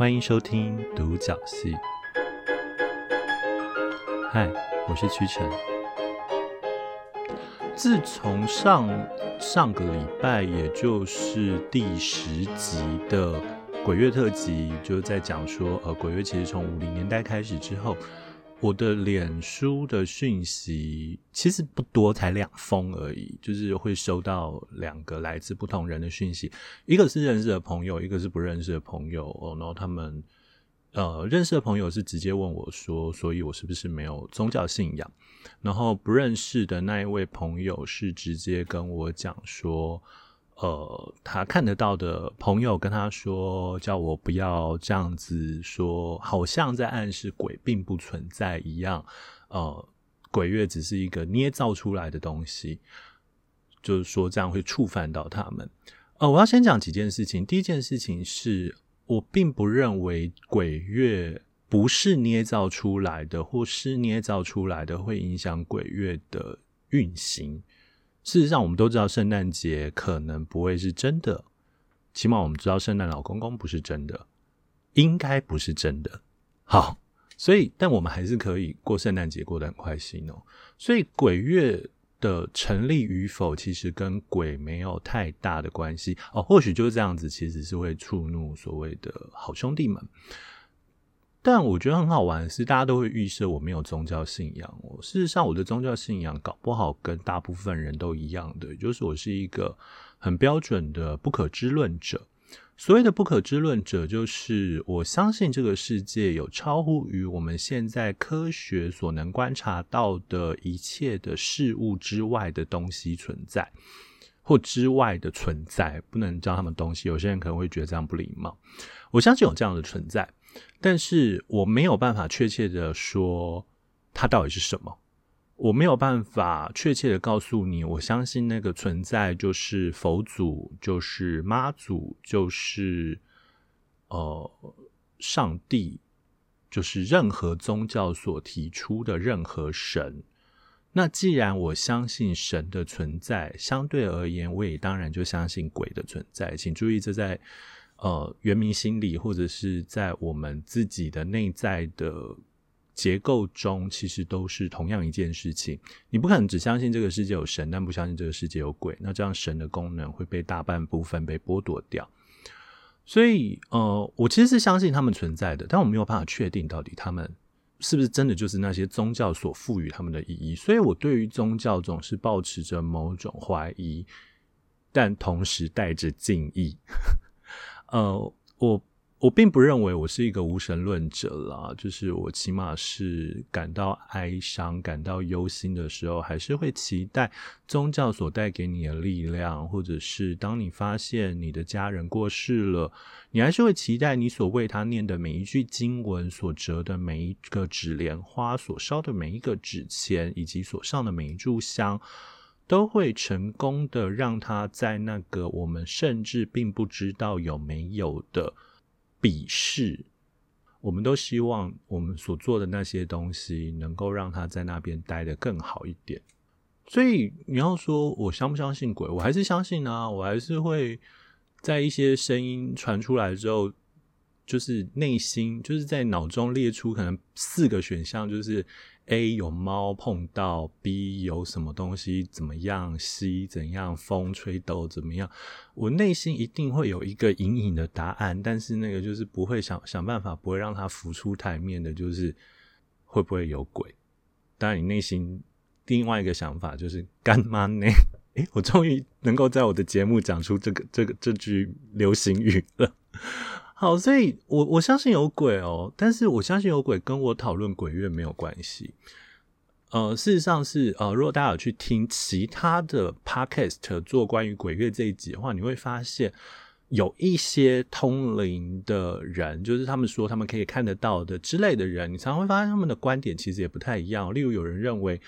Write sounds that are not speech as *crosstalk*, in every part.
欢迎收听独角戏。嗨，我是屈臣。自从上上个礼拜，也就是第十集的鬼月特辑，就在讲说，呃，鬼月其实从五零年代开始之后。我的脸书的讯息其实不多，才两封而已。就是会收到两个来自不同人的讯息，一个是认识的朋友，一个是不认识的朋友。然后他们呃，认识的朋友是直接问我说：“所以我是不是没有宗教信仰？”然后不认识的那一位朋友是直接跟我讲说。呃，他看得到的朋友跟他说，叫我不要这样子说，好像在暗示鬼并不存在一样。呃，鬼月只是一个捏造出来的东西，就是说这样会触犯到他们。呃，我要先讲几件事情。第一件事情是我并不认为鬼月不是捏造出来的，或是捏造出来的会影响鬼月的运行。事实上，我们都知道圣诞节可能不会是真的，起码我们知道圣诞老公公不是真的，应该不是真的。好，所以，但我们还是可以过圣诞节过得很开心哦。所以，鬼月的成立与否，其实跟鬼没有太大的关系哦。或许就是这样子，其实是会触怒所谓的好兄弟们。但我觉得很好玩的是，大家都会预设我没有宗教信仰哦。事实上，我的宗教信仰搞不好跟大部分人都一样的，就是我是一个很标准的不可知论者。所谓的不可知论者，就是我相信这个世界有超乎于我们现在科学所能观察到的一切的事物之外的东西存在，或之外的存在，不能叫他们东西。有些人可能会觉得这样不礼貌。我相信有这样的存在。但是我没有办法确切的说它到底是什么，我没有办法确切的告诉你，我相信那个存在就是佛祖，就是妈祖，就是呃上帝，就是任何宗教所提出的任何神。那既然我相信神的存在，相对而言，我也当然就相信鬼的存在。请注意，这在。呃，原民心理或者是在我们自己的内在的结构中，其实都是同样一件事情。你不可能只相信这个世界有神，但不相信这个世界有鬼，那这样神的功能会被大半部分被剥夺掉。所以，呃，我其实是相信他们存在的，但我没有办法确定到底他们是不是真的就是那些宗教所赋予他们的意义。所以我对于宗教总是抱持着某种怀疑，但同时带着敬意。呃，我我并不认为我是一个无神论者啦，就是我起码是感到哀伤、感到忧心的时候，还是会期待宗教所带给你的力量，或者是当你发现你的家人过世了，你还是会期待你所为他念的每一句经文、所折的每一个纸莲花、所烧的每一个纸钱，以及所上的每一炷香。都会成功的让他在那个我们甚至并不知道有没有的鄙视，我们都希望我们所做的那些东西能够让他在那边待得更好一点。所以你要说我相不相信鬼，我还是相信啊，我还是会在一些声音传出来之后，就是内心就是在脑中列出可能四个选项，就是。A 有猫碰到，B 有什么东西怎么样，C 怎样风吹抖怎么样，我内心一定会有一个隐隐的答案，但是那个就是不会想想办法，不会让它浮出台面的，就是会不会有鬼？当然，你内心另外一个想法就是干嘛呢？诶，我终于能够在我的节目讲出这个这个这句流行语了。好，所以我我相信有鬼哦，但是我相信有鬼跟我讨论鬼月没有关系。呃，事实上是呃，如果大家有去听其他的 podcast 做关于鬼月这一集的话，你会发现有一些通灵的人，就是他们说他们可以看得到的之类的人，你常常会发现他们的观点其实也不太一样。例如有人认为，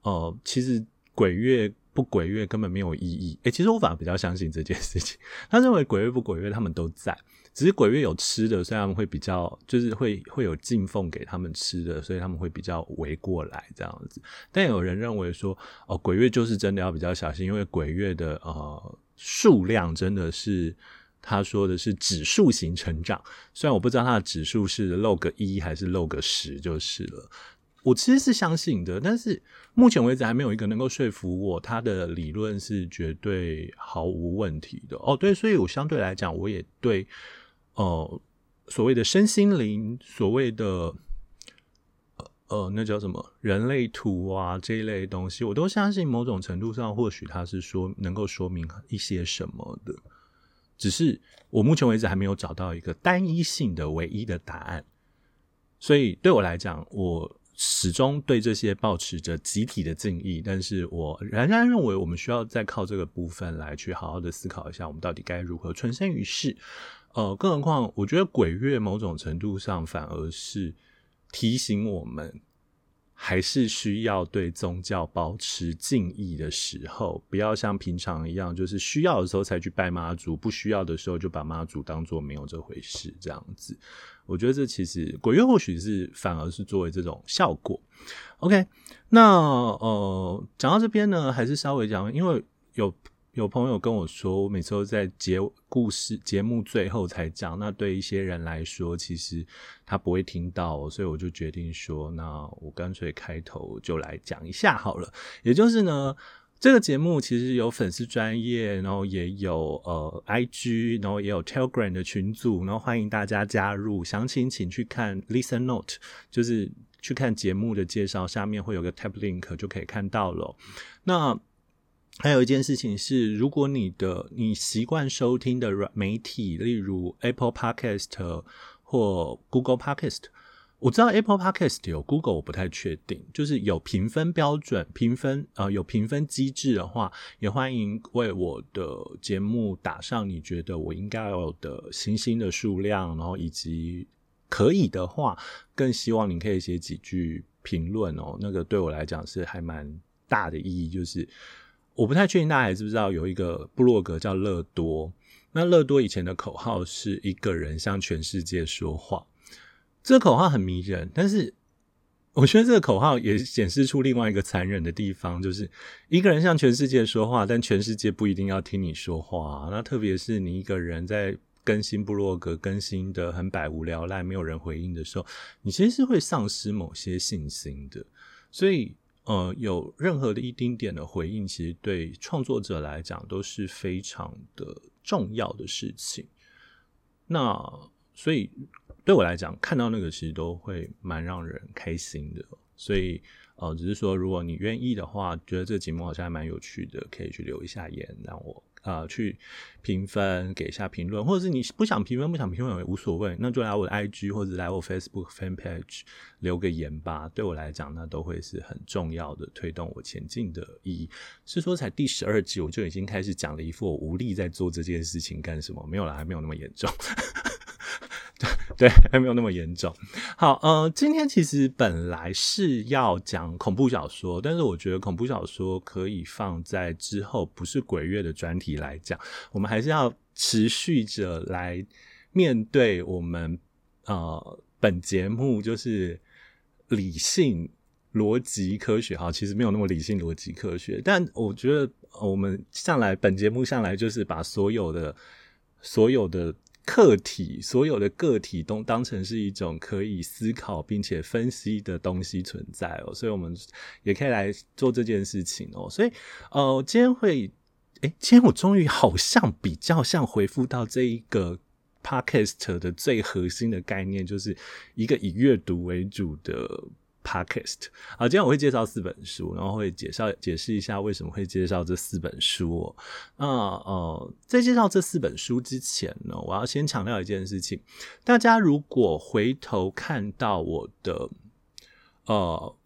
呃，其实鬼月不鬼月根本没有意义。诶，其实我反而比较相信这件事情。他认为鬼月不鬼月他们都在。只是鬼月有吃的，所以他们会比较，就是会会有进奉给他们吃的，所以他们会比较围过来这样子。但有人认为说，哦，鬼月就是真的要比较小心，因为鬼月的呃数量真的是他说的是指数型成长，虽然我不知道他的指数是 log 一还是 log 十就是了。我其实是相信的，但是目前为止还没有一个能够说服我，他的理论是绝对毫无问题的。哦，对，所以我相对来讲，我也对，呃，所谓的身心灵，所谓的。呃，那叫什么人类图啊这一类东西，我都相信某种程度上，或许它是说能够说明一些什么的。只是我目前为止还没有找到一个单一性的唯一的答案。所以对我来讲，我始终对这些保持着集体的敬意，但是我仍然认为我们需要再靠这个部分来去好好的思考一下，我们到底该如何存身于世。呃，更何况，我觉得鬼月某种程度上反而是。提醒我们，还是需要对宗教保持敬意的时候，不要像平常一样，就是需要的时候才去拜妈祖，不需要的时候就把妈祖当做没有这回事，这样子。我觉得这其实鬼月或许是反而是作为这种效果。OK，那呃，讲到这边呢，还是稍微讲，因为有。有朋友跟我说，我每次都在节故事节目最后才讲。那对一些人来说，其实他不会听到，所以我就决定说，那我干脆开头就来讲一下好了。也就是呢，这个节目其实有粉丝专业，然后也有呃 IG，然后也有 Telegram 的群组，然后欢迎大家加入。详情请去看 Listen Note，就是去看节目的介绍，下面会有个 Tab Link 就可以看到了。那还有一件事情是，如果你的你习惯收听的软媒体，例如 Apple Podcast 或 Google Podcast，我知道 Apple Podcast 有，Google 我不太确定，就是有评分标准、评分呃有评分机制的话，也欢迎为我的节目打上你觉得我应该有的星星的数量，然后以及可以的话，更希望你可以写几句评论哦，那个对我来讲是还蛮大的意义，就是。我不太确定大家还知不知道有一个部落格叫乐多。那乐多以前的口号是一个人向全世界说话，这个口号很迷人。但是我觉得这个口号也显示出另外一个残忍的地方，就是一个人向全世界说话，但全世界不一定要听你说话。那特别是你一个人在更新部落格，更新的很百无聊赖，没有人回应的时候，你其实是会丧失某些信心的。所以。呃，有任何的一丁点的回应，其实对创作者来讲都是非常的重要的事情。那所以对我来讲，看到那个其实都会蛮让人开心的。所以呃，只是说如果你愿意的话，觉得这个节目好像还蛮有趣的，可以去留一下言，让我。啊、去评分，给一下评论，或者是你不想评分，不想评论也无所谓，那就来我的 IG 或者来我 Facebook fan page 留个言吧。对我来讲，那都会是很重要的推动我前进的意义。是说才第十二集，我就已经开始讲了一副我无力在做这件事情干什么？没有啦，还没有那么严重。*laughs* 对，还没有那么严重。好，呃，今天其实本来是要讲恐怖小说，但是我觉得恐怖小说可以放在之后，不是鬼月的专题来讲。我们还是要持续着来面对我们呃本节目就是理性逻辑科学。哈，其实没有那么理性逻辑科学，但我觉得我们向来本节目向来就是把所有的所有的。客体，所有的个体都当成是一种可以思考并且分析的东西存在哦，所以我们也可以来做这件事情哦。所以，呃，今天会，诶，今天我终于好像比较像回复到这一个 podcast 的最核心的概念，就是一个以阅读为主的。Podcast 啊，今天我会介绍四本书，然后会介绍解释一下为什么会介绍这四本书哦。那呃，在介绍这四本书之前呢，我要先强调一件事情：大家如果回头看到我的呃，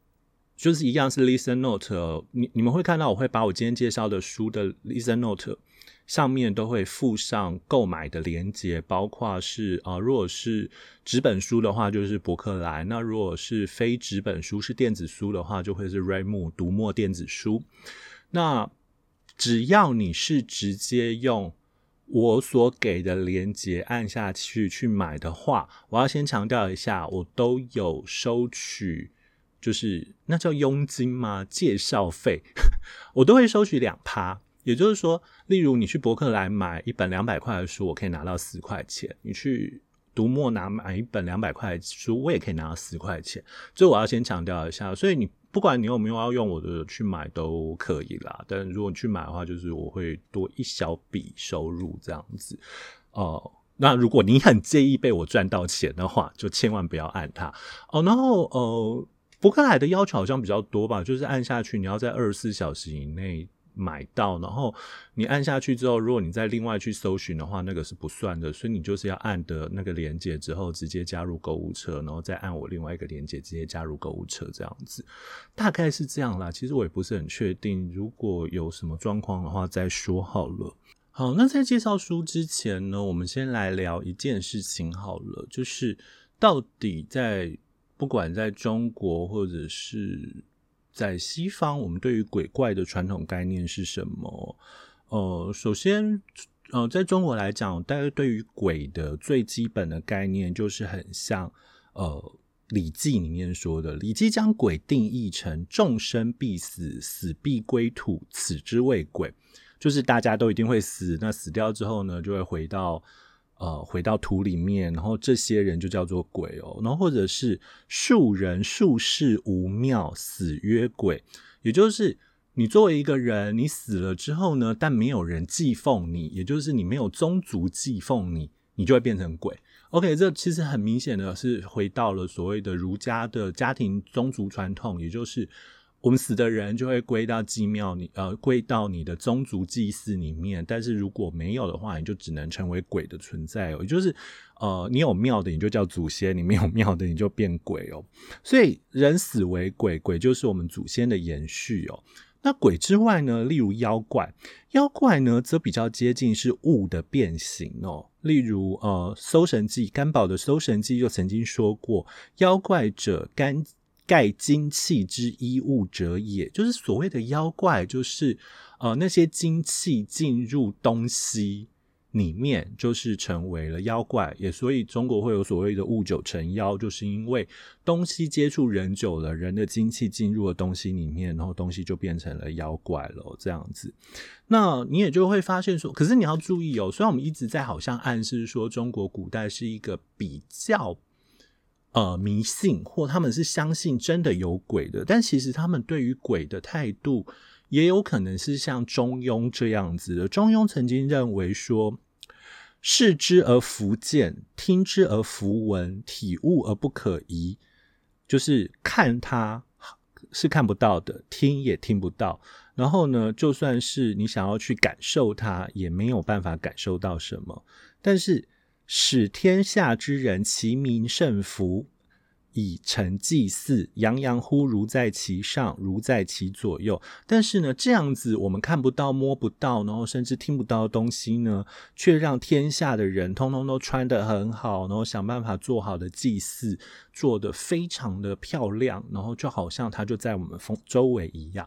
就是一样是 Listen Note，你你们会看到我会把我今天介绍的书的 Listen Note。上面都会附上购买的链接，包括是啊、如果是纸本书的话，就是博客来；那如果是非纸本书，是电子书的话，就会是 Readmoo 读墨电子书。那只要你是直接用我所给的链接按下去去买的话，我要先强调一下，我都有收取，就是那叫佣金吗？介绍费，*laughs* 我都会收取两趴。也就是说，例如你去博客来买一本两百块的书，我可以拿到四块钱；你去读墨拿买一本两百块的书，我也可以拿到四块钱。所以我要先强调一下，所以你不管你有没有要用我的去买都可以啦。但如果你去买的话，就是我会多一小笔收入这样子。哦、那如果你很介意被我赚到钱的话，就千万不要按它哦。然后呃，博客来的要求好像比较多吧，就是按下去你要在二十四小时以内。买到，然后你按下去之后，如果你再另外去搜寻的话，那个是不算的。所以你就是要按的那个连接之后，直接加入购物车，然后再按我另外一个连接，直接加入购物车，这样子，大概是这样啦。其实我也不是很确定，如果有什么状况的话再说好了。好，那在介绍书之前呢，我们先来聊一件事情好了，就是到底在不管在中国或者是。在西方，我们对于鬼怪的传统概念是什么？呃，首先，呃，在中国来讲，大家对于鬼的最基本的概念就是很像，呃，《礼记》里面说的，《礼记》将鬼定义成众生必死，死必归土，此之谓鬼，就是大家都一定会死，那死掉之后呢，就会回到。呃，回到土里面，然后这些人就叫做鬼哦。然后或者是庶人庶士无庙，死曰鬼。也就是你作为一个人，你死了之后呢，但没有人祭奉你，也就是你没有宗族祭奉你，你就会变成鬼。OK，这其实很明显的是回到了所谓的儒家的家庭宗族传统，也就是。我们死的人就会归到祭庙里，呃，归到你的宗族祭祀里面。但是如果没有的话，你就只能成为鬼的存在哦。也就是，呃，你有庙的你就叫祖先，你没有庙的你就变鬼哦。所以人死为鬼，鬼就是我们祖先的延续哦。那鬼之外呢，例如妖怪，妖怪呢则比较接近是物的变形哦。例如，呃，《搜神记》干宝的《搜神记》就曾经说过，妖怪者干。盖精气之衣物者也，就是所谓的妖怪，就是呃那些精气进入东西里面，就是成为了妖怪。也所以中国会有所谓的物久成妖，就是因为东西接触人久了，人的精气进入了东西里面，然后东西就变成了妖怪了。这样子，那你也就会发现说，可是你要注意哦，虽然我们一直在好像暗示说中国古代是一个比较。呃，迷信或他们是相信真的有鬼的，但其实他们对于鬼的态度也有可能是像中庸这样子的。中庸曾经认为说，视之而弗见，听之而弗闻，体悟而不可疑，就是看它是看不到的，听也听不到，然后呢，就算是你想要去感受它，也没有办法感受到什么，但是。使天下之人其民甚服，以成祭祀，洋洋乎如在其上，如在其左右。但是呢，这样子我们看不到、摸不到，然后甚至听不到的东西呢，却让天下的人通通都穿得很好，然后想办法做好的祭祀，做得非常的漂亮，然后就好像它就在我们风周围一样。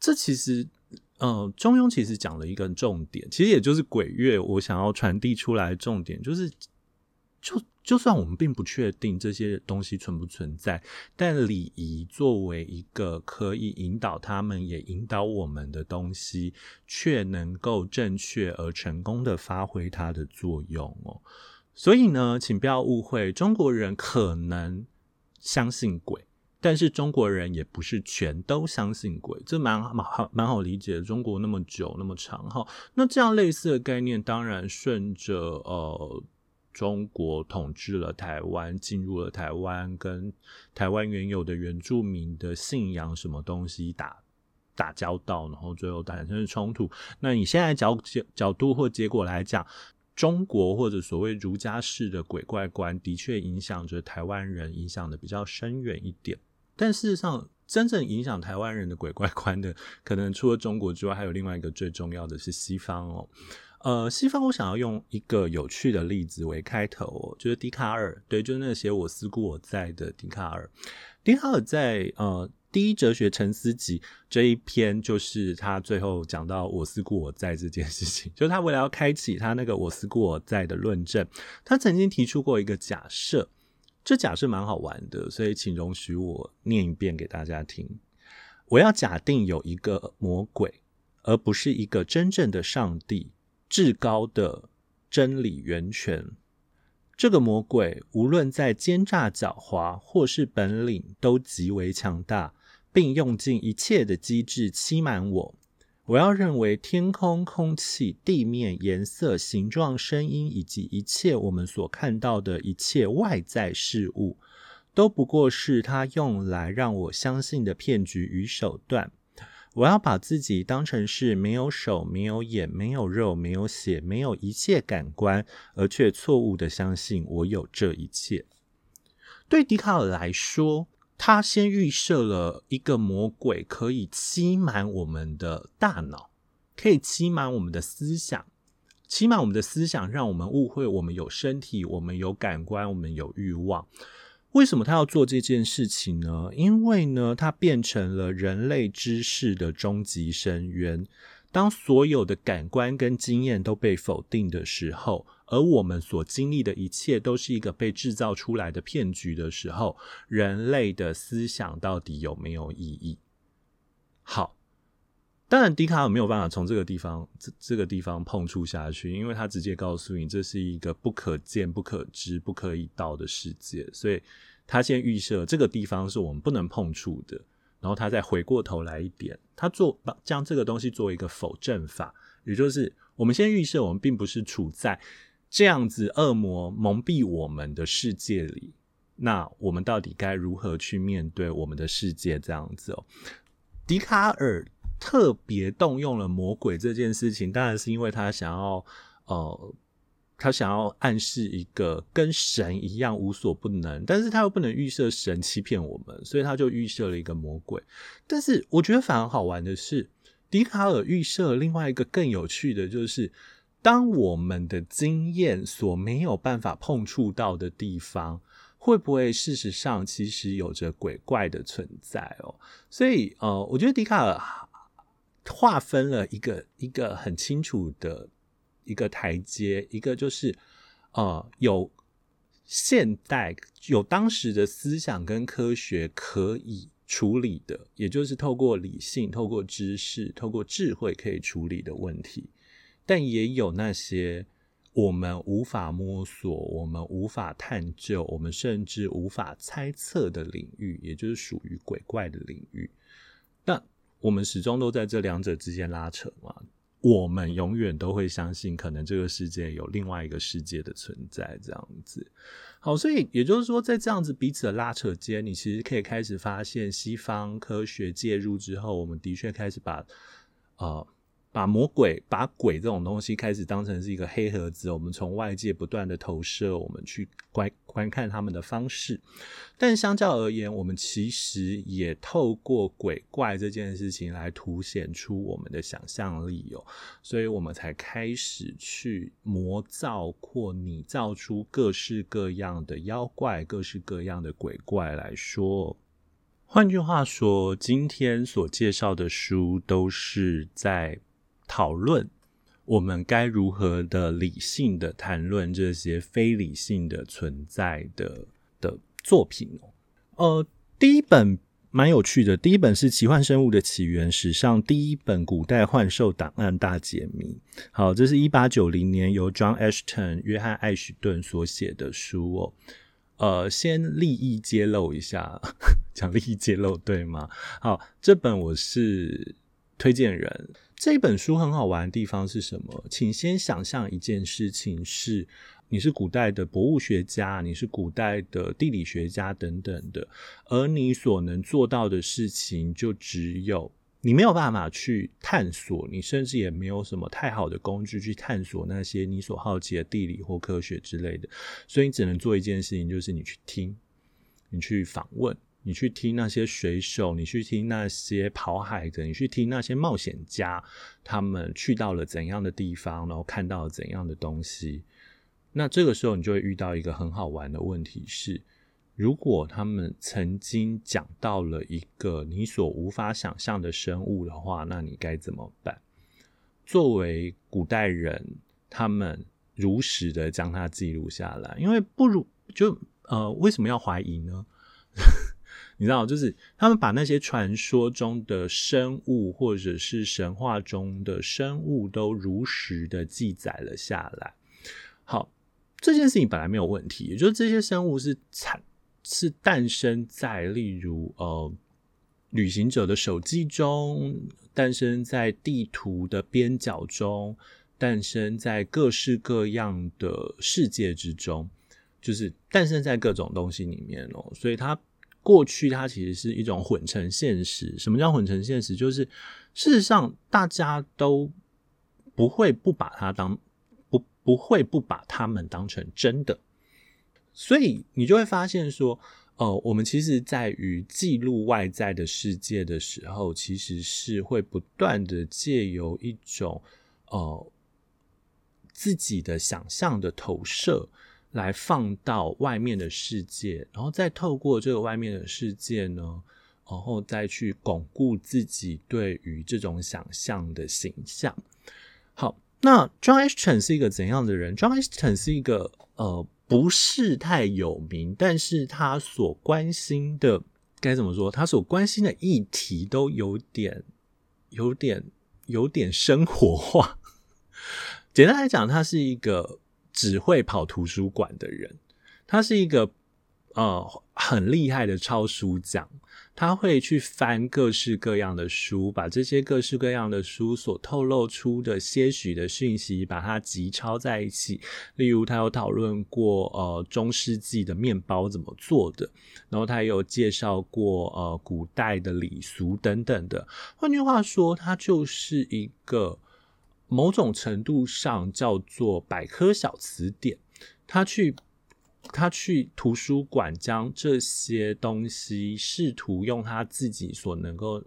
这其实。嗯，中庸其实讲了一个重点，其实也就是鬼月，我想要传递出来重点就是，就就算我们并不确定这些东西存不存在，但礼仪作为一个可以引导他们也引导我们的东西，却能够正确而成功的发挥它的作用哦。所以呢，请不要误会，中国人可能相信鬼。但是中国人也不是全都相信鬼，这蛮蛮好蛮好理解的。中国那么久那么长哈，那这样类似的概念，当然顺着呃中国统治了台湾，进入了台湾，跟台湾原有的原住民的信仰什么东西打打交道，然后最后产生冲突。那你现在角角度或结果来讲，中国或者所谓儒家式的鬼怪观，的确影响着台湾人，影响的比较深远一点。但事实上，真正影响台湾人的鬼怪观的，可能除了中国之外，还有另外一个最重要的是西方哦。呃，西方我想要用一个有趣的例子为开头哦，就是笛卡尔，对，就是那写《我思故我在》的笛卡尔。笛卡尔在呃《第一哲学沉思集》这一篇，就是他最后讲到“我思故我在”这件事情，就是他为了要开启他那个“我思故我在”的论证，他曾经提出过一个假设。这假设蛮好玩的，所以请容许我念一遍给大家听。我要假定有一个魔鬼，而不是一个真正的上帝，至高的真理源泉。这个魔鬼无论在奸诈狡猾或是本领，都极为强大，并用尽一切的机智欺瞒我。我要认为天空、空气、地面、颜色、形状、声音，以及一切我们所看到的一切外在事物，都不过是他用来让我相信的骗局与手段。我要把自己当成是没有手、没有眼、没有肉、没有血、没有一切感官，而却错误地相信我有这一切。对笛卡尔来说，他先预设了一个魔鬼可以欺瞒我们的大脑，可以欺瞒我们的思想，欺瞒我们的思想，让我们误会我们有身体，我们有感官，我们有欲望。为什么他要做这件事情呢？因为呢，他变成了人类知识的终极深渊。当所有的感官跟经验都被否定的时候，而我们所经历的一切都是一个被制造出来的骗局的时候，人类的思想到底有没有意义？好，当然，笛卡尔没有办法从这个地方这这个地方碰触下去，因为他直接告诉你这是一个不可见、不可知、不可以到的世界，所以他先预设这个地方是我们不能碰触的，然后他再回过头来一点，他做把将这个东西作为一个否证法，也就是我们先预设我们并不是处在。这样子，恶魔蒙蔽我们的世界里，那我们到底该如何去面对我们的世界？这样子哦，笛卡尔特别动用了魔鬼这件事情，当然是因为他想要，呃，他想要暗示一个跟神一样无所不能，但是他又不能预设神欺骗我们，所以他就预设了一个魔鬼。但是我觉得反而好玩的是，笛卡尔预设另外一个更有趣的就是。当我们的经验所没有办法碰触到的地方，会不会事实上其实有着鬼怪的存在哦？所以呃，我觉得笛卡尔划分了一个一个很清楚的一个台阶，一个就是呃有现代有当时的思想跟科学可以处理的，也就是透过理性、透过知识、透过智慧可以处理的问题。但也有那些我们无法摸索、我们无法探究、我们甚至无法猜测的领域，也就是属于鬼怪的领域。那我们始终都在这两者之间拉扯嘛。我们永远都会相信，可能这个世界有另外一个世界的存在，这样子。好，所以也就是说，在这样子彼此的拉扯间，你其实可以开始发现，西方科学介入之后，我们的确开始把呃。把魔鬼、把鬼这种东西开始当成是一个黑盒子，我们从外界不断的投射，我们去观观看他们的方式。但相较而言，我们其实也透过鬼怪这件事情来凸显出我们的想象力哦，所以我们才开始去模造或拟造出各式各样的妖怪、各式各样的鬼怪来说。换句话说，今天所介绍的书都是在。讨论我们该如何的理性的谈论这些非理性的存在的的作品。呃，第一本蛮有趣的，第一本是《奇幻生物的起源》，史上第一本古代幻兽档案大解密。好，这是一八九零年由 John Ashton 约翰艾许顿所写的书哦。呃，先利益揭露一下，*laughs* 讲利益揭露对吗？好，这本我是推荐人。这本书很好玩的地方是什么？请先想象一件事情是：你是古代的博物学家，你是古代的地理学家等等的，而你所能做到的事情就只有你没有办法去探索，你甚至也没有什么太好的工具去探索那些你所好奇的地理或科学之类的，所以你只能做一件事情，就是你去听，你去访问。你去听那些水手，你去听那些跑海的，你去听那些冒险家，他们去到了怎样的地方，然后看到了怎样的东西。那这个时候，你就会遇到一个很好玩的问题是：如果他们曾经讲到了一个你所无法想象的生物的话，那你该怎么办？作为古代人，他们如实的将它记录下来，因为不如就呃，为什么要怀疑呢？你知道，就是他们把那些传说中的生物，或者是神话中的生物，都如实的记载了下来。好，这件事情本来没有问题，也就是这些生物是产是诞生在例如呃旅行者的手记中，诞生在地图的边角中，诞生在各式各样的世界之中，就是诞生在各种东西里面哦，所以它。过去它其实是一种混成现实。什么叫混成现实？就是事实上大家都不会不把它当不不会不把它们当成真的，所以你就会发现说，呃，我们其实在于记录外在的世界的时候，其实是会不断的借由一种呃自己的想象的投射。来放到外面的世界，然后再透过这个外面的世界呢，然后再去巩固自己对于这种想象的形象。好，那 John Ashton 是一个怎样的人？John Ashton 是一个呃不是太有名，但是他所关心的该怎么说？他所关心的议题都有点、有点、有点生活化。*laughs* 简单来讲，他是一个。只会跑图书馆的人，他是一个呃很厉害的抄书匠。他会去翻各式各样的书，把这些各式各样的书所透露出的些许的讯息，把它集抄在一起。例如，他有讨论过呃中世纪的面包怎么做的，然后他也有介绍过呃古代的礼俗等等的。换句话说，他就是一个。某种程度上叫做百科小词典，他去他去图书馆将这些东西试图用他自己所能够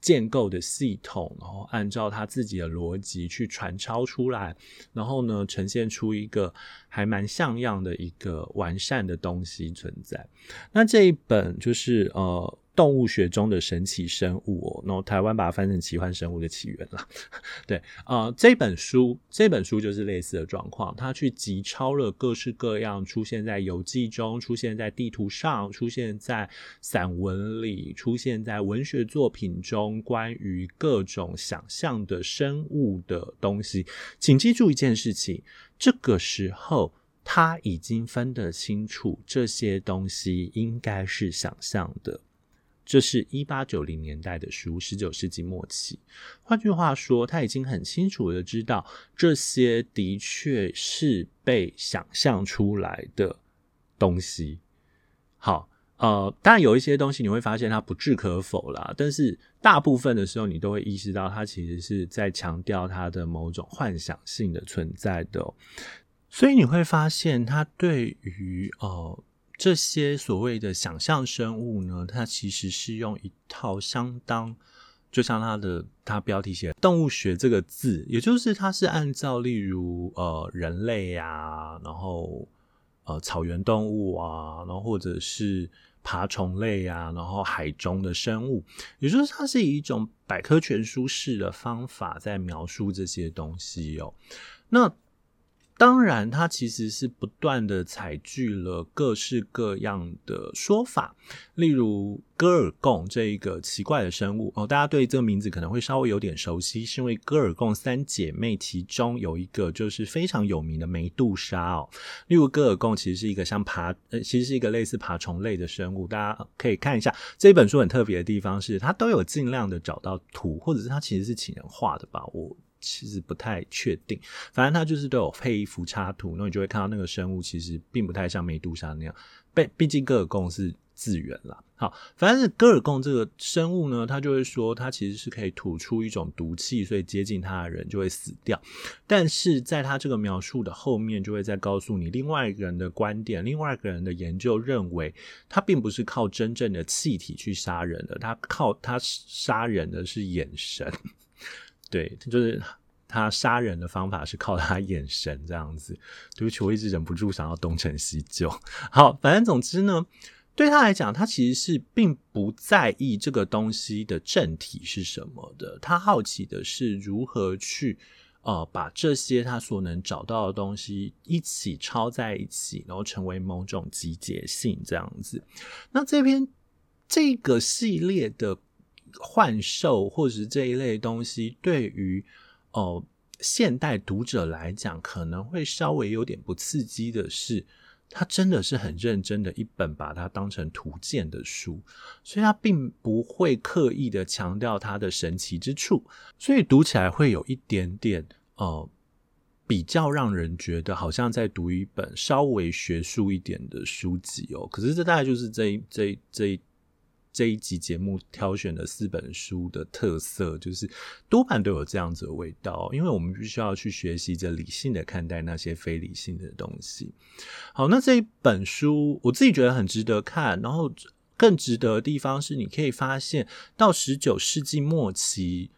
建构的系统，然后按照他自己的逻辑去传抄出来，然后呢，呈现出一个还蛮像样的一个完善的东西存在。那这一本就是呃。动物学中的神奇生物哦，然后台湾把它翻成奇幻生物的起源了。*laughs* 对，呃，这本书这本书就是类似的状况，它去集抄了各式各样出现在游记中、出现在地图上、出现在散文里、出现在文学作品中关于各种想象的生物的东西。请记住一件事情，这个时候他已经分得清楚这些东西应该是想象的。这是一八九零年代的书，十九世纪末期。换句话说，他已经很清楚的知道这些的确是被想象出来的东西。好，呃，当然有一些东西你会发现它不置可否啦，但是大部分的时候你都会意识到，它其实是在强调它的某种幻想性的存在的。所以你会发现，它对于呃。这些所谓的想象生物呢，它其实是用一套相当，就像它的它标题写“动物学”这个字，也就是它是按照例如呃人类呀、啊，然后呃草原动物啊，然后或者是爬虫类、啊，然后海中的生物，也就是它是以一种百科全书式的方法在描述这些东西哦。那当然，它其实是不断的采聚了各式各样的说法，例如戈尔贡这一个奇怪的生物哦，大家对这个名字可能会稍微有点熟悉，是因为戈尔贡三姐妹其中有一个就是非常有名的梅杜莎哦。例如，戈尔贡其实是一个像爬，呃，其实是一个类似爬虫类的生物，大家可以看一下这本书很特别的地方是，它都有尽量的找到图，或者是它其实是请人画的吧，我。其实不太确定，反正它就是都有配一幅插图，那你就会看到那个生物其实并不太像梅杜莎那样。毕毕竟戈尔贡是自圆啦。好，反正是戈尔贡这个生物呢，它就会说它其实是可以吐出一种毒气，所以接近它的人就会死掉。但是在它这个描述的后面，就会再告诉你另外一个人的观点，另外一个人的研究认为，它并不是靠真正的气体去杀人的，它靠它杀人的是眼神。对，就是他杀人的方法是靠他眼神这样子。对不起，我一直忍不住想要东成西就。好，反正总之呢，对他来讲，他其实是并不在意这个东西的正体是什么的。他好奇的是如何去呃把这些他所能找到的东西一起抄在一起，然后成为某种集结性这样子。那这篇。这个系列的幻兽或者是这一类东西，对于哦、现代读者来讲，可能会稍微有点不刺激的是。他真的是很认真的一本，把它当成图鉴的书，所以他并不会刻意的强调它的神奇之处，所以读起来会有一点点呃，比较让人觉得好像在读一本稍微学术一点的书籍哦。可是这大概就是这一这这一。这一集节目挑选的四本书的特色，就是多半都有这样子的味道，因为我们必须要去学习着理性的看待那些非理性的东西。好，那这一本书我自己觉得很值得看，然后更值得的地方是，你可以发现到十九世纪末期，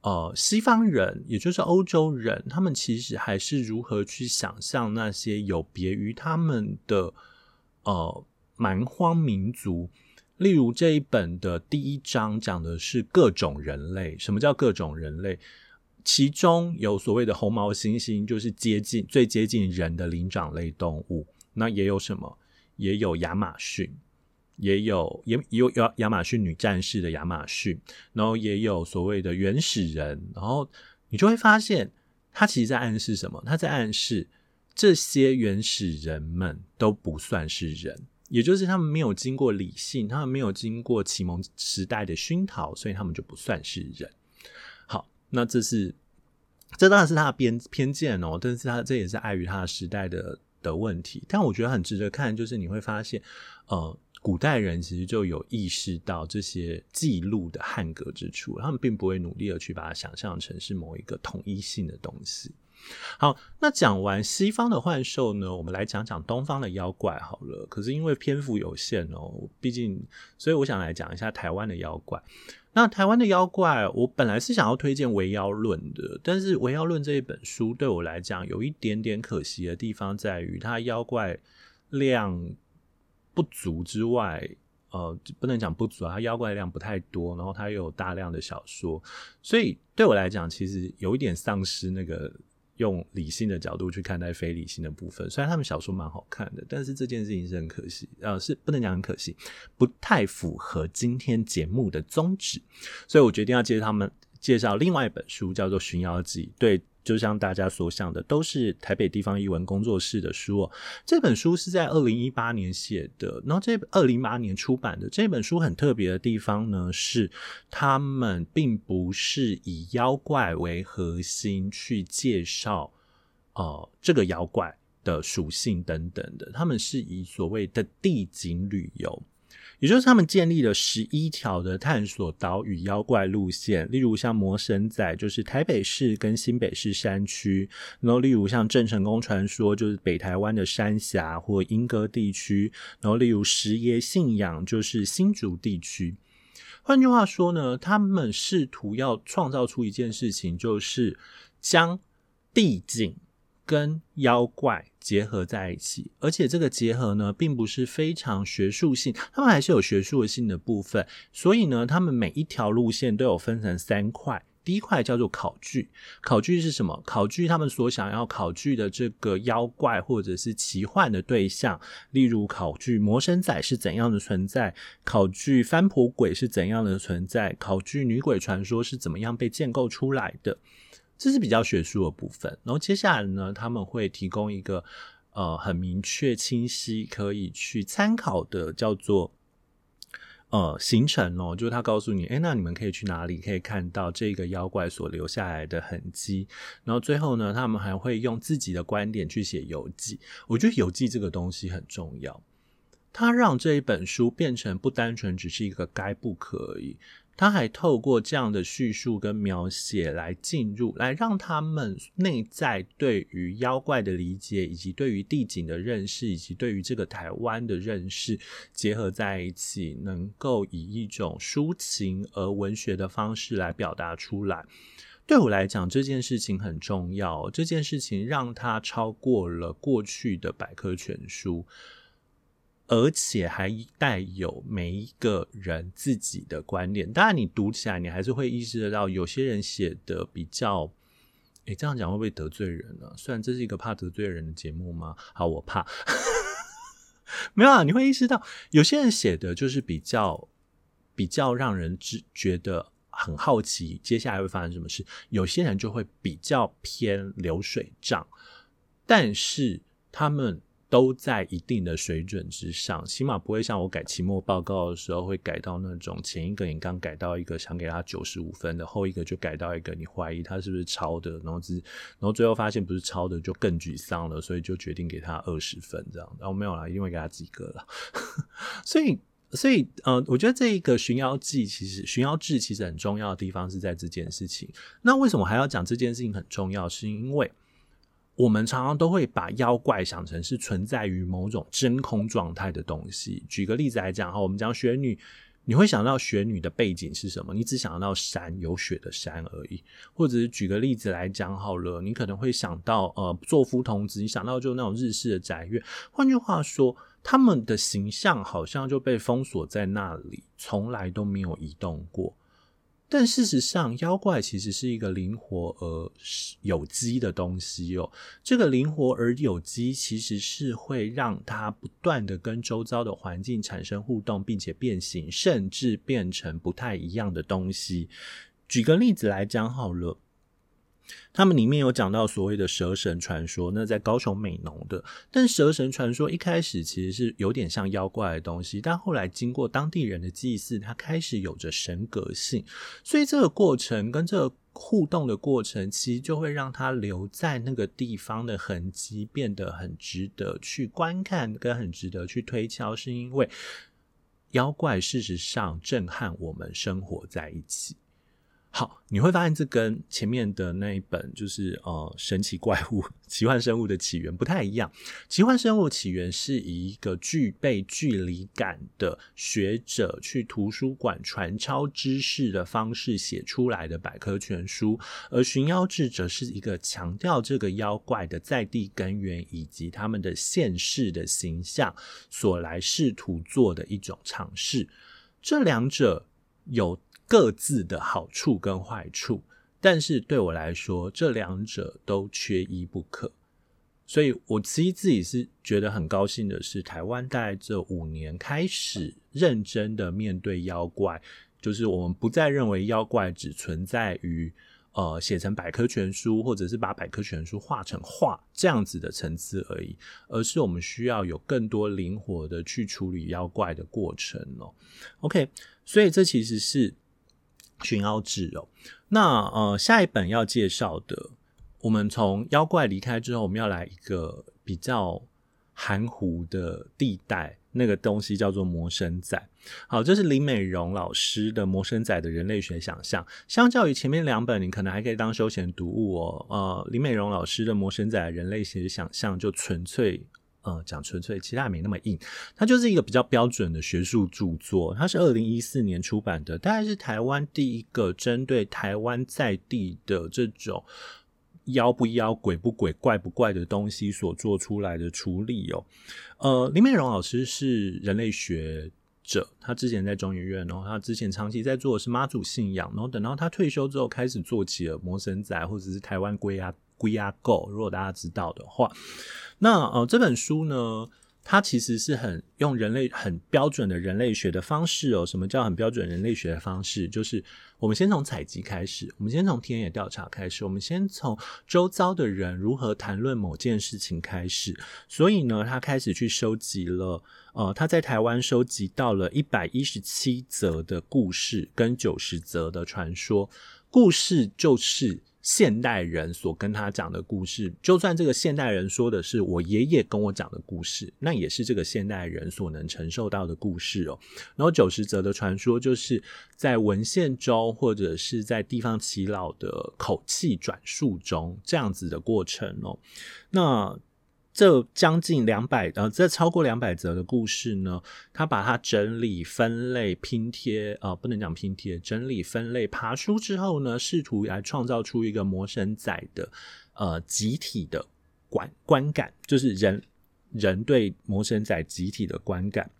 呃，西方人也就是欧洲人，他们其实还是如何去想象那些有别于他们的呃蛮荒民族。例如这一本的第一章讲的是各种人类。什么叫各种人类？其中有所谓的红毛猩猩，就是接近最接近人的灵长类动物。那也有什么？也有亚马逊，也有也也有亚亚马逊女战士的亚马逊，然后也有所谓的原始人。然后你就会发现，他其实在暗示什么？他在暗示这些原始人们都不算是人。也就是他们没有经过理性，他们没有经过启蒙时代的熏陶，所以他们就不算是人。好，那这是这当然是他的偏偏见哦，但是他这也是碍于他的时代的的问题。但我觉得很值得看，就是你会发现，呃，古代人其实就有意识到这些记录的汉格之处，他们并不会努力的去把它想象成是某一个统一性的东西。好，那讲完西方的幻兽呢，我们来讲讲东方的妖怪好了。可是因为篇幅有限哦，毕竟，所以我想来讲一下台湾的妖怪。那台湾的妖怪，我本来是想要推荐《微妖论》的，但是《微妖论》这一本书对我来讲有一点点可惜的地方，在于它妖怪量不足之外，呃，不能讲不足啊，它妖怪量不太多，然后它又有大量的小说，所以对我来讲，其实有一点丧失那个。用理性的角度去看待非理性的部分，虽然他们小说蛮好看的，但是这件事情是很可惜，呃，是不能讲很可惜，不太符合今天节目的宗旨，所以我决定要介绍他们介绍另外一本书，叫做《寻妖记》。对。就像大家所想的，都是台北地方译文工作室的书哦。这本书是在二零一八年写的，然后这二零一八年出版的这本书很特别的地方呢，是他们并不是以妖怪为核心去介绍，呃，这个妖怪的属性等等的，他们是以所谓的地景旅游。也就是他们建立了十一条的探索岛屿妖怪路线，例如像魔神仔，就是台北市跟新北市山区；然后例如像郑成功传说，就是北台湾的山峡或莺歌地区；然后例如石爷信仰，就是新竹地区。换句话说呢，他们试图要创造出一件事情，就是将地景。跟妖怪结合在一起，而且这个结合呢，并不是非常学术性，他们还是有学术性的部分。所以呢，他们每一条路线都有分成三块。第一块叫做考据，考据是什么？考据他们所想要考据的这个妖怪或者是奇幻的对象，例如考据魔神仔是怎样的存在，考据翻婆鬼是怎样的存在，考据女鬼传说是怎么样被建构出来的。这是比较学术的部分，然后接下来呢，他们会提供一个呃很明确、清晰可以去参考的叫做呃行程哦，就是他告诉你，诶，那你们可以去哪里可以看到这个妖怪所留下来的痕迹，然后最后呢，他们还会用自己的观点去写游记。我觉得游记这个东西很重要，它让这一本书变成不单纯只是一个该不可以。他还透过这样的叙述跟描写来进入，来让他们内在对于妖怪的理解，以及对于地景的认识，以及对于这个台湾的认识结合在一起，能够以一种抒情而文学的方式来表达出来。对我来讲，这件事情很重要。这件事情让他超过了过去的百科全书。而且还带有每一个人自己的观点。当然，你读起来，你还是会意识得到，有些人写的比较……诶，这样讲会不会得罪人呢？虽然这是一个怕得罪人的节目吗？好，我怕。*laughs* 没有啊，你会意识到，有些人写的就是比较比较让人只觉得很好奇，接下来会发生什么事。有些人就会比较偏流水账，但是他们。都在一定的水准之上，起码不会像我改期末报告的时候会改到那种前一个你刚改到一个想给他九十五分的，后一个就改到一个你怀疑他是不是抄的，然后只然后最后发现不是抄的就更沮丧了，所以就决定给他二十分这样。然后没有啦，一定会给他及格了。*laughs* 所以所以呃，我觉得这一个寻妖记其实寻妖志其实很重要的地方是在这件事情。那为什么还要讲这件事情很重要？是因为。我们常常都会把妖怪想成是存在于某种真空状态的东西。举个例子来讲哈，我们讲雪女，你会想到雪女的背景是什么？你只想到山，有雪的山而已。或者是举个例子来讲好了，你可能会想到呃，座敷童子，你想到就那种日式的宅院。换句话说，他们的形象好像就被封锁在那里，从来都没有移动过。但事实上，妖怪其实是一个灵活而有机的东西哦。这个灵活而有机，其实是会让它不断的跟周遭的环境产生互动，并且变形，甚至变成不太一样的东西。举个例子来讲好了。他们里面有讲到所谓的蛇神传说，那在高雄美浓的。但蛇神传说一开始其实是有点像妖怪的东西，但后来经过当地人的祭祀，它开始有着神格性。所以这个过程跟这个互动的过程，其实就会让它留在那个地方的痕迹变得很值得去观看，跟很值得去推敲，是因为妖怪事实上震撼我们生活在一起。好，你会发现这跟前面的那一本就是呃神奇怪物、*laughs* 奇幻生物的起源不太一样。奇幻生物起源是以一个具备距离感的学者去图书馆传抄知识的方式写出来的百科全书，而寻妖志则是一个强调这个妖怪的在地根源以及他们的现世的形象所来试图做的一种尝试。这两者有。各自的好处跟坏处，但是对我来说，这两者都缺一不可。所以，我其实自己是觉得很高兴的是，台湾在这五年开始认真的面对妖怪，就是我们不再认为妖怪只存在于呃写成百科全书，或者是把百科全书画成画这样子的层次而已，而是我们需要有更多灵活的去处理妖怪的过程哦。OK，所以这其实是。寻妖志哦，那呃，下一本要介绍的，我们从妖怪离开之后，我们要来一个比较含糊的地带，那个东西叫做魔神仔。好，这是林美荣老师的《魔神仔的人类学想象》。相较于前面两本，你可能还可以当休闲读物哦。呃，林美荣老师的《魔神仔的人类学想象》就纯粹。呃，讲纯粹，其他也没那么硬。它就是一个比较标准的学术著作。它是二零一四年出版的，大概是台湾第一个针对台湾在地的这种妖不妖、鬼不鬼、怪不怪的东西所做出来的处理哦。呃，林美荣老师是人类学者，他之前在中医院，然后他之前长期在做的是妈祖信仰，然后等到他退休之后，开始做起了魔神仔或者是台湾龟啊龟啊 Go，如果大家知道的话。那呃，这本书呢，它其实是很用人类很标准的人类学的方式哦。什么叫很标准人类学的方式？就是我们先从采集开始，我们先从田野调查开始，我们先从周遭的人如何谈论某件事情开始。所以呢，他开始去收集了，呃，他在台湾收集到了一百一十七则的故事跟九十则的传说。故事就是。现代人所跟他讲的故事，就算这个现代人说的是我爷爷跟我讲的故事，那也是这个现代人所能承受到的故事哦。然后九十则的传说，就是在文献中或者是在地方祈老的口气转述中这样子的过程哦。那这将近两百呃，这超过两百则的故事呢，他把它整理、分类、拼贴、呃，不能讲拼贴，整理、分类、爬梳之后呢，试图来创造出一个魔神仔的呃集体的观观感，就是人人对魔神仔集体的观感。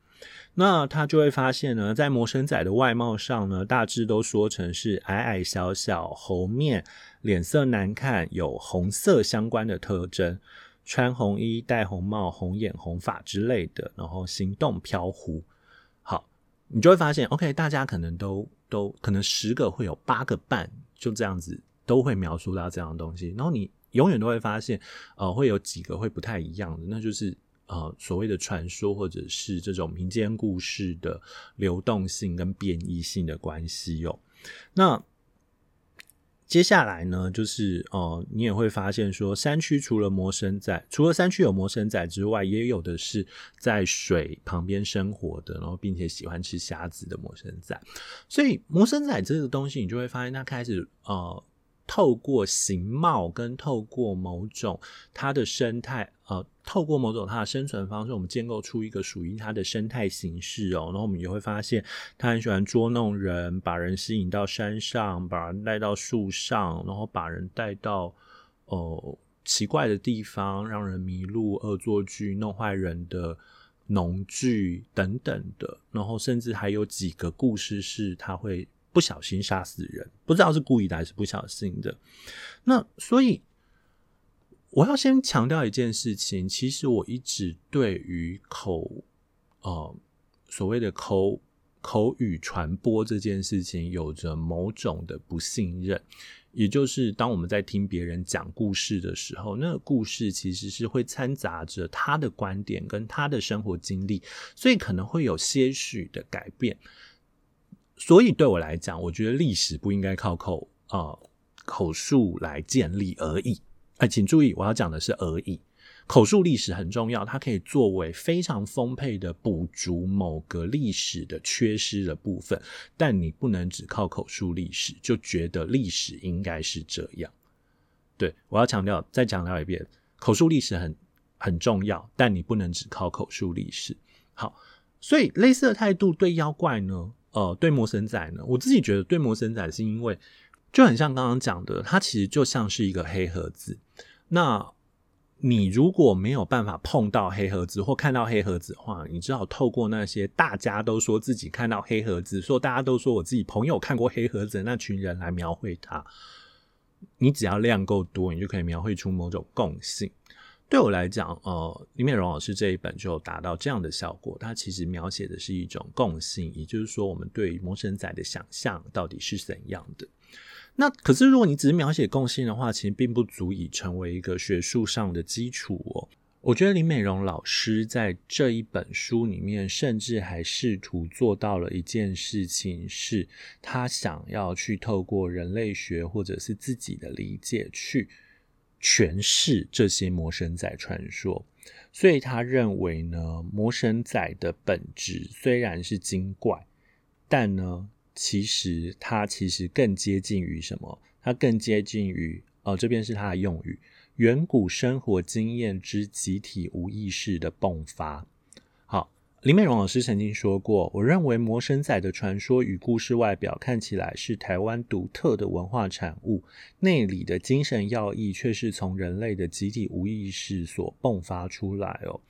那他就会发现呢，在魔神仔的外貌上呢，大致都说成是矮矮小小、猴面、脸色难看，有红色相关的特征。穿红衣、戴红帽、红眼、红发之类的，然后行动飘忽。好，你就会发现，OK，大家可能都都可能十个会有八个半就这样子都会描述到这样的东西，然后你永远都会发现，呃，会有几个会不太一样的，那就是呃所谓的传说或者是这种民间故事的流动性跟变异性的关系哦。那接下来呢，就是呃，你也会发现说，山区除了魔神仔，除了山区有魔神仔之外，也有的是在水旁边生活的，然后并且喜欢吃虾子的魔神仔。所以魔神仔这个东西，你就会发现它开始呃。透过形貌跟透过某种它的生态，呃，透过某种它的生存方式，我们建构出一个属于它的生态形式哦。然后我们也会发现，它很喜欢捉弄人，把人吸引到山上，把人带到树上，然后把人带到呃奇怪的地方，让人迷路、恶作剧、弄坏人的农具等等的。然后甚至还有几个故事是它会。不小心杀死人，不知道是故意的还是不小心的。那所以我要先强调一件事情，其实我一直对于口呃所谓的口口语传播这件事情有着某种的不信任。也就是当我们在听别人讲故事的时候，那个故事其实是会掺杂着他的观点跟他的生活经历，所以可能会有些许的改变。所以对我来讲，我觉得历史不应该靠口啊、呃、口述来建立而已。哎，请注意，我要讲的是而已。口述历史很重要，它可以作为非常丰沛的补足某个历史的缺失的部分。但你不能只靠口述历史就觉得历史应该是这样。对，我要强调，再强调一遍，口述历史很很重要，但你不能只靠口述历史。好，所以类似的态度对妖怪呢？呃，对魔神仔呢，我自己觉得对魔神仔是因为就很像刚刚讲的，它其实就像是一个黑盒子。那你如果没有办法碰到黑盒子或看到黑盒子的话，你只好透过那些大家都说自己看到黑盒子，说大家都说我自己朋友看过黑盒子的那群人来描绘它。你只要量够多，你就可以描绘出某种共性。对我来讲，呃，林美荣老师这一本就达到这样的效果。它其实描写的是一种共性，也就是说，我们对于魔神仔的想象到底是怎样的。那可是，如果你只是描写共性的话，其实并不足以成为一个学术上的基础哦。我觉得林美荣老师在这一本书里面，甚至还试图做到了一件事情，是他想要去透过人类学或者是自己的理解去。诠释这些魔神仔传说，所以他认为呢，魔神仔的本质虽然是精怪，但呢，其实它其实更接近于什么？它更接近于哦，这边是它的用语：远古生活经验之集体无意识的迸发。林美荣老师曾经说过：“我认为魔神仔的传说与故事外表看起来是台湾独特的文化产物，内里的精神要义却是从人类的集体无意识所迸发出来哦。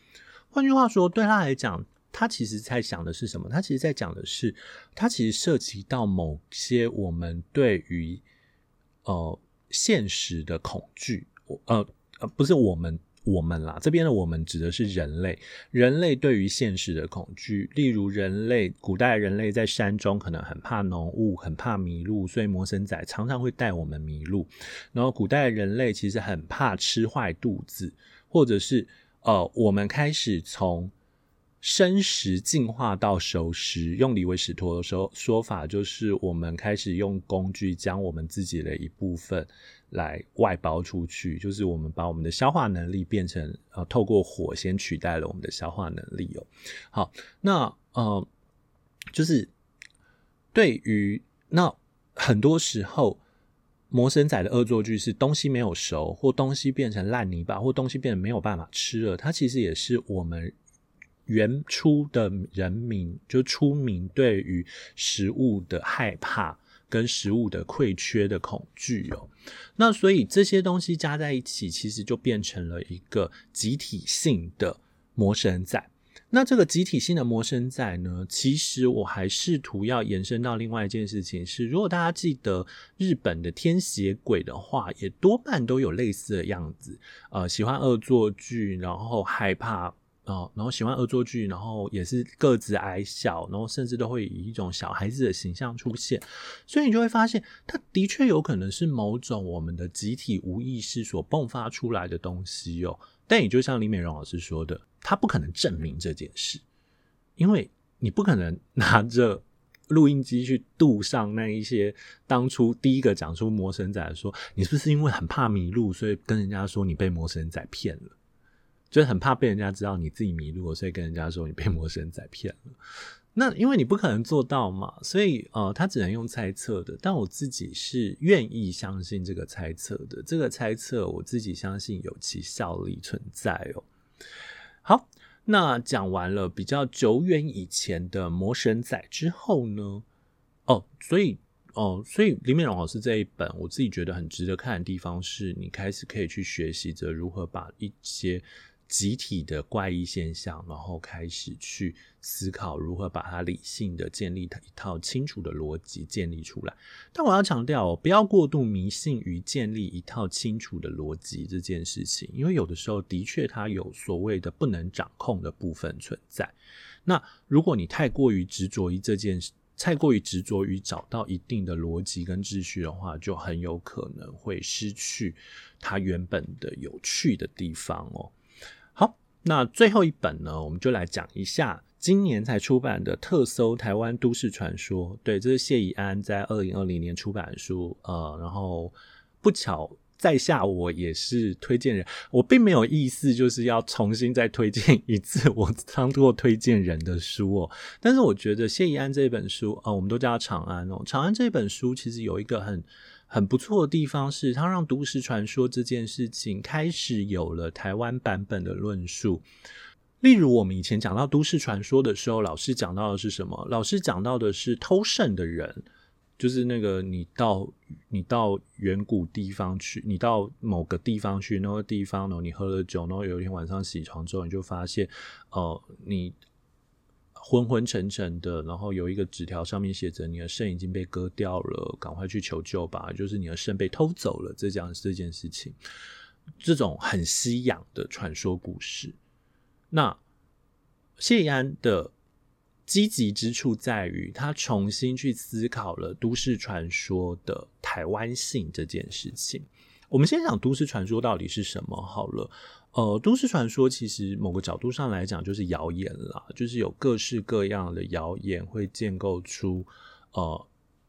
换句话说，对他来讲，他其实在想的是什么？他其实在讲的是，他其实涉及到某些我们对于呃现实的恐惧。呃呃，不是我们。”我们啦，这边的我们指的是人类。人类对于现实的恐惧，例如人类古代人类在山中可能很怕浓雾，很怕迷路，所以魔神仔常常会带我们迷路。然后古代人类其实很怕吃坏肚子，或者是呃，我们开始从生食进化到熟食。用李维史陀的说说法，就是我们开始用工具将我们自己的一部分。来外包出去，就是我们把我们的消化能力变成呃，透过火先取代了我们的消化能力哦。好，那呃，就是对于那很多时候魔神仔的恶作剧是东西没有熟，或东西变成烂泥巴，或东西变得没有办法吃了。它其实也是我们原初的人民就出民对于食物的害怕。跟食物的匮缺的恐惧哦，那所以这些东西加在一起，其实就变成了一个集体性的魔神仔。那这个集体性的魔神仔呢，其实我还试图要延伸到另外一件事情是，如果大家记得日本的天邪鬼的话，也多半都有类似的样子，呃，喜欢恶作剧，然后害怕哦，然后喜欢恶作剧，然后也是个子矮小，然后甚至都会以一种小孩子的形象出现，所以你就会发现，他的确有可能是某种我们的集体无意识所迸发出来的东西哦。但也就像李美容老师说的，他不可能证明这件事，因为你不可能拿着录音机去杜上那一些当初第一个讲出魔神仔说，你是不是因为很怕迷路，所以跟人家说你被魔神仔骗了？就是很怕被人家知道你自己迷路了，所以跟人家说你被魔神仔骗了。那因为你不可能做到嘛，所以呃，他只能用猜测的。但我自己是愿意相信这个猜测的。这个猜测我自己相信有其效力存在哦。好，那讲完了比较久远以前的魔神仔之后呢？哦，所以哦，所以林美荣老师这一本，我自己觉得很值得看的地方是，你开始可以去学习着如何把一些。集体的怪异现象，然后开始去思考如何把它理性的建立一套清楚的逻辑建立出来。但我要强调，不要过度迷信于建立一套清楚的逻辑这件事情，因为有的时候的确它有所谓的不能掌控的部分存在。那如果你太过于执着于这件事，太过于执着于找到一定的逻辑跟秩序的话，就很有可能会失去它原本的有趣的地方哦。那最后一本呢，我们就来讲一下今年才出版的特搜台湾都市传说。对，这是谢宜安在二零二零年出版的书。呃，然后不巧在下我也是推荐人，我并没有意思就是要重新再推荐一次我当做推荐人的书哦。但是我觉得谢宜安这本书，呃，我们都叫他长安哦。长安这本书其实有一个很。很不错的地方是，它让都市传说这件事情开始有了台湾版本的论述。例如，我们以前讲到都市传说的时候，老师讲到的是什么？老师讲到的是偷圣的人，就是那个你到你到远古地方去，你到某个地方去，那个地方呢，你喝了酒，然后有一天晚上起床之后，你就发现，哦、呃，你。昏昏沉沉的，然后有一个纸条，上面写着：“你的肾已经被割掉了，赶快去求救吧！”就是你的肾被偷走了，这讲这件事情，这种很吸氧的传说故事。那谢安的积极之处在于，他重新去思考了都市传说的台湾性这件事情。我们先讲都市传说到底是什么好了。呃，都市传说其实某个角度上来讲就是谣言啦，就是有各式各样的谣言会建构出，呃，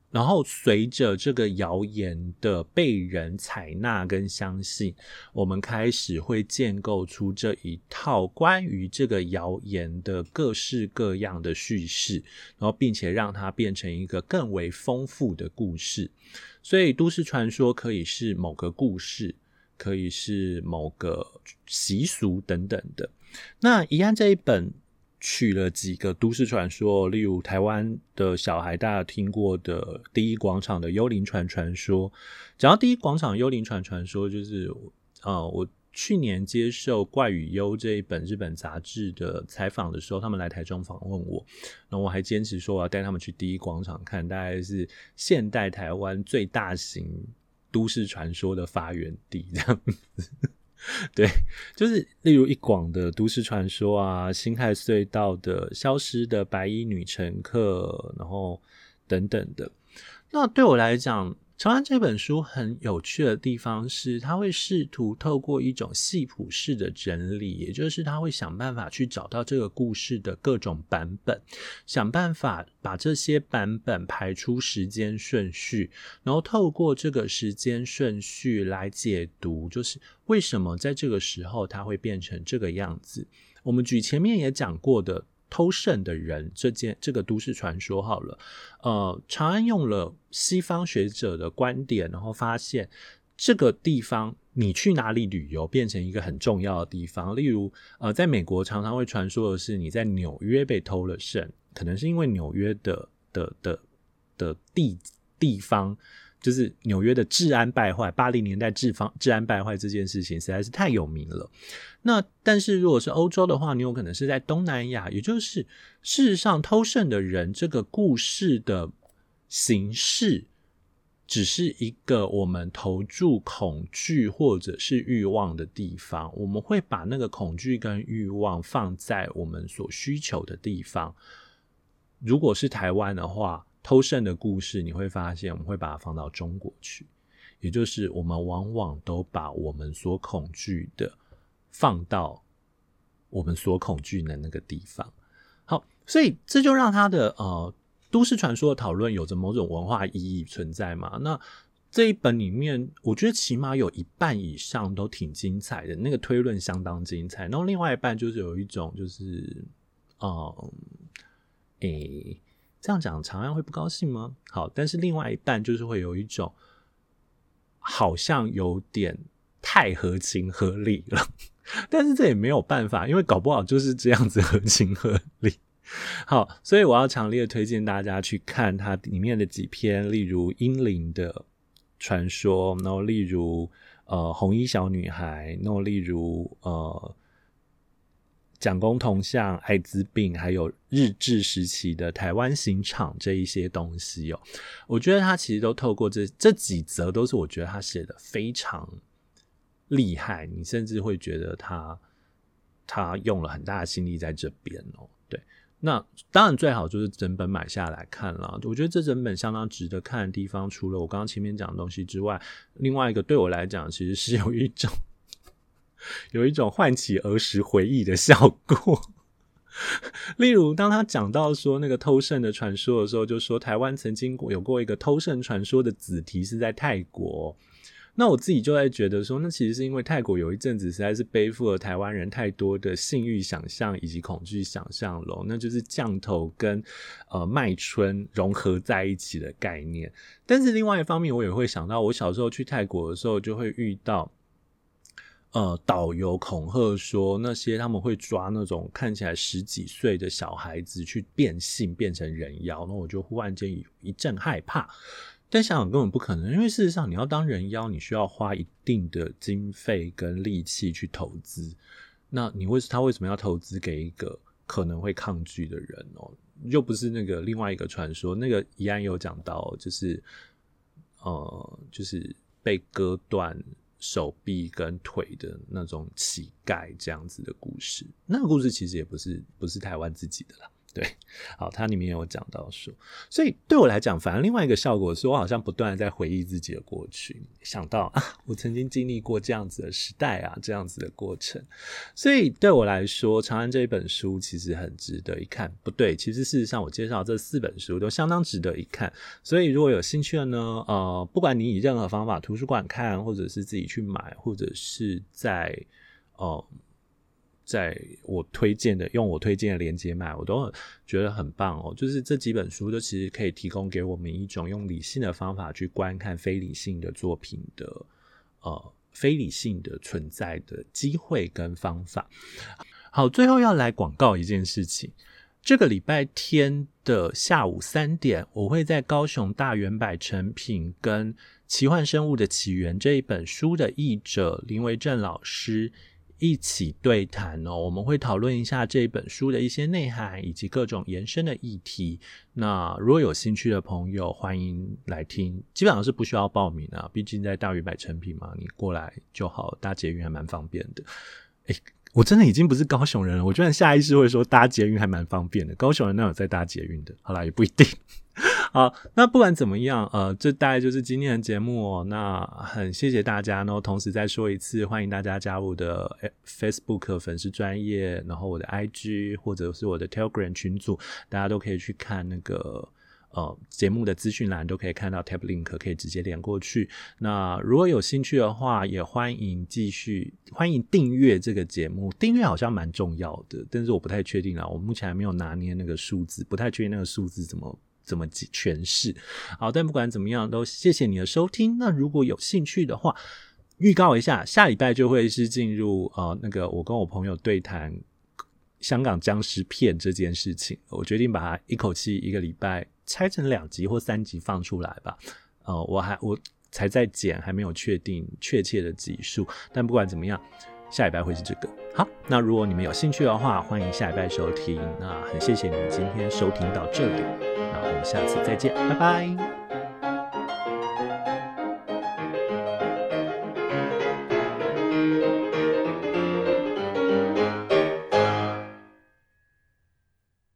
然后随着这个谣言的被人采纳跟相信，我们开始会建构出这一套关于这个谣言的各式各样的叙事，然后并且让它变成一个更为丰富的故事。所以，都市传说可以是某个故事。可以是某个习俗等等的。那宜安这一本取了几个都市传说，例如台湾的小孩大家听过的第一广场的幽灵船传说。讲到第一广场幽灵船传说，就是啊、我去年接受《怪与幽》这一本日本杂志的采访的时候，他们来台中访问我，那我还坚持说我要带他们去第一广场看，大概是现代台湾最大型。都市传说的发源地 *laughs* 这样子，对，就是例如一广的都市传说啊，辛亥隧道的消失的白衣女乘客，然后等等的。那对我来讲，长安这本书很有趣的地方是，他会试图透过一种系谱式的整理，也就是他会想办法去找到这个故事的各种版本，想办法把这些版本排出时间顺序，然后透过这个时间顺序来解读，就是为什么在这个时候它会变成这个样子。我们举前面也讲过的。偷圣的人这件这个都市传说好了，呃，长安用了西方学者的观点，然后发现这个地方你去哪里旅游变成一个很重要的地方。例如，呃，在美国常常会传说的是你在纽约被偷了圣，可能是因为纽约的的的的地地方。就是纽约的治安败坏，八零年代治方治安败坏这件事情实在是太有名了。那但是如果是欧洲的话，你有可能是在东南亚，也就是事实上偷圣的人这个故事的形式只是一个我们投注恐惧或者是欲望的地方，我们会把那个恐惧跟欲望放在我们所需求的地方。如果是台湾的话，偷圣的故事你会发现，我们会把它放到中国去，也就是我们往往都把我们所恐惧的放到我们所恐惧的那个地方。好，所以这就让他的呃。都市传说的讨论有着某种文化意义存在嘛？那这一本里面，我觉得起码有一半以上都挺精彩的，那个推论相当精彩。然后另外一半就是有一种就是，嗯，诶、欸，这样讲长安会不高兴吗？好，但是另外一半就是会有一种好像有点太合情合理了，但是这也没有办法，因为搞不好就是这样子合情合理。好，所以我要强烈推荐大家去看它里面的几篇，例如英灵的传说，然后例如呃红衣小女孩，然后例如呃蒋公铜像、艾滋病，还有日治时期的台湾刑场这一些东西哦，我觉得他其实都透过这这几则，都是我觉得他写的非常厉害，你甚至会觉得他他用了很大的心力在这边哦，对。那当然最好就是整本买下来看了。我觉得这整本相当值得看的地方，除了我刚刚前面讲的东西之外，另外一个对我来讲，其实是有一种 *laughs* 有一种唤起儿时回忆的效果。*laughs* 例如，当他讲到说那个偷圣的传说的时候，就说台湾曾经有过一个偷圣传说的子题是在泰国。那我自己就在觉得说，那其实是因为泰国有一阵子实在是背负了台湾人太多的性欲想象以及恐惧想象咯，那就是降头跟呃卖春融合在一起的概念。但是另外一方面，我也会想到，我小时候去泰国的时候，就会遇到呃导游恐吓说，那些他们会抓那种看起来十几岁的小孩子去变性变成人妖，那我就忽然间一一阵害怕。但想想根本不可能，因为事实上你要当人妖，你需要花一定的经费跟力气去投资。那你为他为什么要投资给一个可能会抗拒的人哦？又不是那个另外一个传说，那个怡安有讲到，就是呃，就是被割断手臂跟腿的那种乞丐这样子的故事。那个故事其实也不是不是台湾自己的啦。对，好，它里面有讲到说，所以对我来讲，反而另外一个效果是我好像不断的在回忆自己的过去，想到啊，我曾经经历过这样子的时代啊，这样子的过程，所以对我来说，《长安》这一本书其实很值得一看。不对，其实事实上我介绍这四本书都相当值得一看。所以如果有兴趣的呢，呃，不管你以任何方法，图书馆看，或者是自己去买，或者是在呃。在我推荐的，用我推荐的链接买，我都觉得很棒哦。就是这几本书都其实可以提供给我们一种用理性的方法去观看非理性的作品的，呃，非理性的存在的机会跟方法。好，最后要来广告一件事情，这个礼拜天的下午三点，我会在高雄大圆百成品跟《奇幻生物的起源》这一本书的译者林维正老师。一起对谈哦，我们会讨论一下这本书的一些内涵以及各种延伸的议题。那如果有兴趣的朋友，欢迎来听。基本上是不需要报名啊，毕竟在大鱼买成品嘛，你过来就好，搭捷运还蛮方便的。诶，我真的已经不是高雄人了，我居然下意识会说搭捷运还蛮方便的。高雄人那有在搭捷运的？好啦，也不一定。*laughs* 好，那不管怎么样，呃，这大概就是今天的节目哦。那很谢谢大家，然后同时再说一次，欢迎大家加入我的 Facebook 粉丝专业，然后我的 IG 或者是我的 Telegram 群组，大家都可以去看那个呃节目的资讯栏，都可以看到 Tab Link，可以直接连过去。那如果有兴趣的话，也欢迎继续欢迎订阅这个节目，订阅好像蛮重要的，但是我不太确定啦，我目前还没有拿捏那个数字，不太确定那个数字怎么。怎么诠释？好，但不管怎么样，都谢谢你的收听。那如果有兴趣的话，预告一下，下礼拜就会是进入呃那个我跟我朋友对谈香港僵尸片这件事情。我决定把它一口气一个礼拜拆成两集或三集放出来吧。呃，我还我才在剪，还没有确定确切的集数。但不管怎么样。下礼拜会是这个。好，那如果你们有兴趣的话，欢迎下礼拜收听。那很谢谢你们今天收听到这里，那我们下次再见，拜拜。